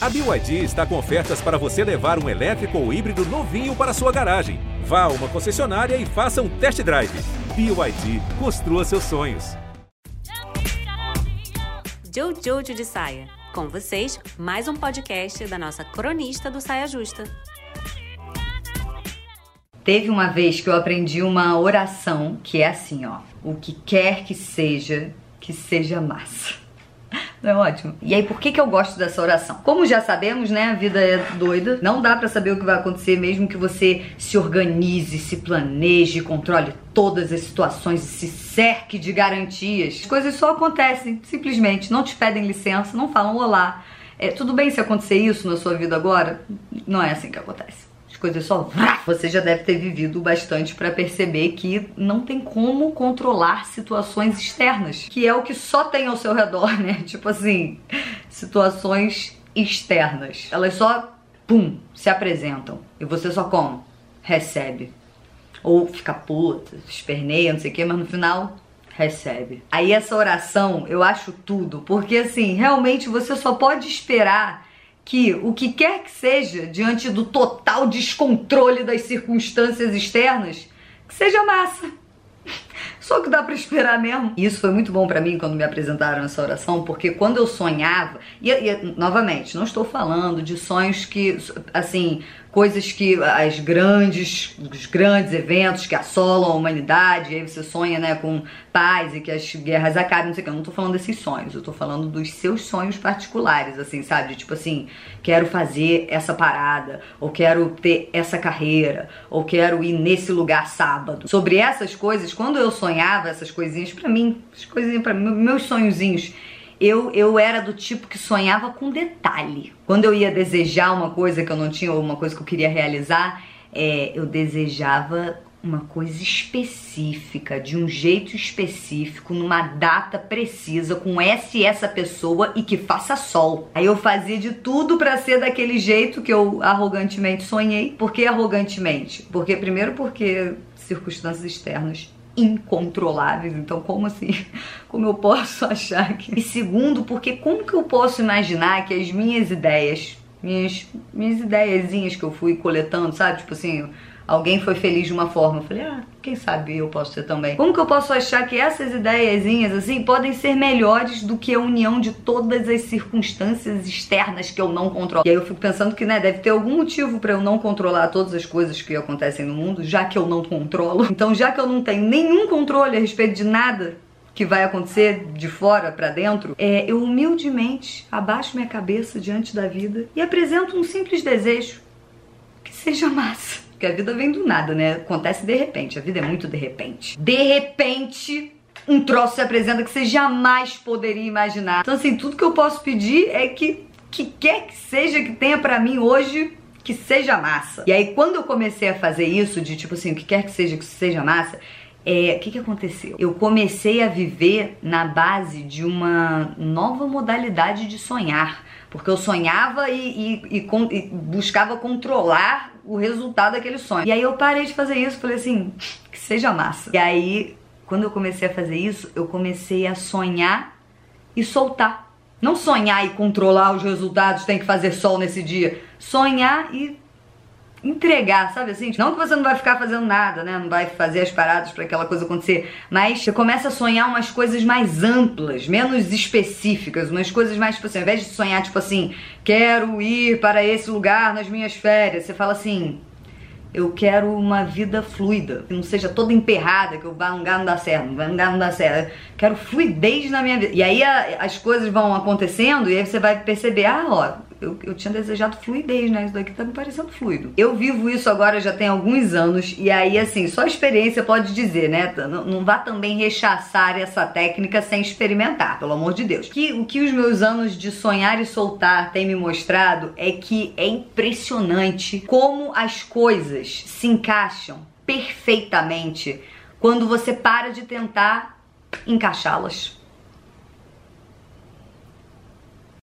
A BYD está com ofertas para você levar um elétrico ou híbrido novinho para sua garagem. Vá a uma concessionária e faça um test drive. BYD, construa seus sonhos. Jojo de Saia. Com vocês, mais um podcast da nossa cronista do Saia Justa. Teve uma vez que eu aprendi uma oração que é assim, ó. O que quer que seja, que seja massa. É ótimo? E aí, por que, que eu gosto dessa oração? Como já sabemos, né? A vida é doida. Não dá para saber o que vai acontecer, mesmo que você se organize, se planeje, controle todas as situações e se cerque de garantias. As coisas só acontecem, simplesmente. Não te pedem licença, não falam olá. É, tudo bem se acontecer isso na sua vida agora? Não é assim que acontece coisas só. Você já deve ter vivido bastante para perceber que não tem como controlar situações externas, que é o que só tem ao seu redor, né? Tipo assim, situações externas. Elas só, pum, se apresentam. E você só como? Recebe. Ou fica puta, esperneia, não sei o que, mas no final recebe. Aí essa oração eu acho tudo, porque assim, realmente você só pode esperar que o que quer que seja, diante do total descontrole das circunstâncias externas, que seja massa. Só que dá para esperar mesmo. E isso foi muito bom para mim quando me apresentaram essa oração, porque quando eu sonhava, e, e novamente, não estou falando de sonhos que, assim, coisas que as grandes, os grandes eventos que assolam a humanidade, aí você sonha, né, com paz e que as guerras acabem, não sei o que. Eu não tô falando desses sonhos, eu tô falando dos seus sonhos particulares, assim, sabe? Tipo assim, quero fazer essa parada, ou quero ter essa carreira, ou quero ir nesse lugar sábado. Sobre essas coisas, quando eu sonhava essas coisinhas para mim, as coisinhas para meus sonhozinhos, eu, eu era do tipo que sonhava com detalhe. Quando eu ia desejar uma coisa que eu não tinha ou uma coisa que eu queria realizar, é, eu desejava uma coisa específica, de um jeito específico, numa data precisa, com essa e essa pessoa e que faça sol. Aí eu fazia de tudo para ser daquele jeito que eu arrogantemente sonhei. Por que arrogantemente? Porque primeiro porque circunstâncias externas incontroláveis. Então, como assim? Como eu posso achar que. E segundo, porque como que eu posso imaginar que as minhas ideias, minhas, minhas ideiazinhas que eu fui coletando, sabe? Tipo assim, alguém foi feliz de uma forma. Eu falei, ah, quem sabe eu posso ser também. Como que eu posso achar que essas ideiazinhas, assim, podem ser melhores do que a união de todas as circunstâncias externas que eu não controlo? E aí eu fico pensando que, né, deve ter algum motivo para eu não controlar todas as coisas que acontecem no mundo, já que eu não controlo. Então, já que eu não tenho nenhum controle a respeito de nada, que vai acontecer de fora para dentro, é, eu humildemente abaixo minha cabeça diante da vida e apresento um simples desejo que seja massa. Porque a vida vem do nada, né? Acontece de repente. A vida é muito de repente. De repente, um troço se apresenta que você jamais poderia imaginar. Então, assim, tudo que eu posso pedir é que, que quer que seja que tenha para mim hoje, que seja massa. E aí, quando eu comecei a fazer isso, de tipo assim, o que quer que seja que seja massa, é, o que, que aconteceu? Eu comecei a viver na base de uma nova modalidade de sonhar. Porque eu sonhava e, e, e, e, buscava controlar o resultado daquele sonho. E aí eu parei de fazer isso, falei assim, que seja massa. E aí, quando eu comecei a fazer isso, eu comecei a sonhar e soltar. Não sonhar e controlar os resultados, tem que fazer sol nesse dia. Sonhar e entregar, sabe assim? Não que você não vai ficar fazendo nada, né? Não vai fazer as paradas para aquela coisa acontecer, mas você começa a sonhar umas coisas mais amplas, menos específicas, umas coisas mais tipo assim, ao invés de sonhar tipo assim, quero ir para esse lugar nas minhas férias, você fala assim, eu quero uma vida fluida, que não seja toda emperrada, que eu vá num lugar não dá certo, não não dá certo. Quero fluidez na minha vida. E aí a, as coisas vão acontecendo e aí você vai perceber, ah, ó, eu, eu tinha desejado fluidez, né? Isso daqui tá me parecendo fluido. Eu vivo isso agora já tem alguns anos, e aí, assim, só experiência pode dizer, né? Não, não vá também rechaçar essa técnica sem experimentar, pelo amor de Deus. Que, o que os meus anos de sonhar e soltar têm me mostrado é que é impressionante como as coisas se encaixam perfeitamente quando você para de tentar encaixá-las.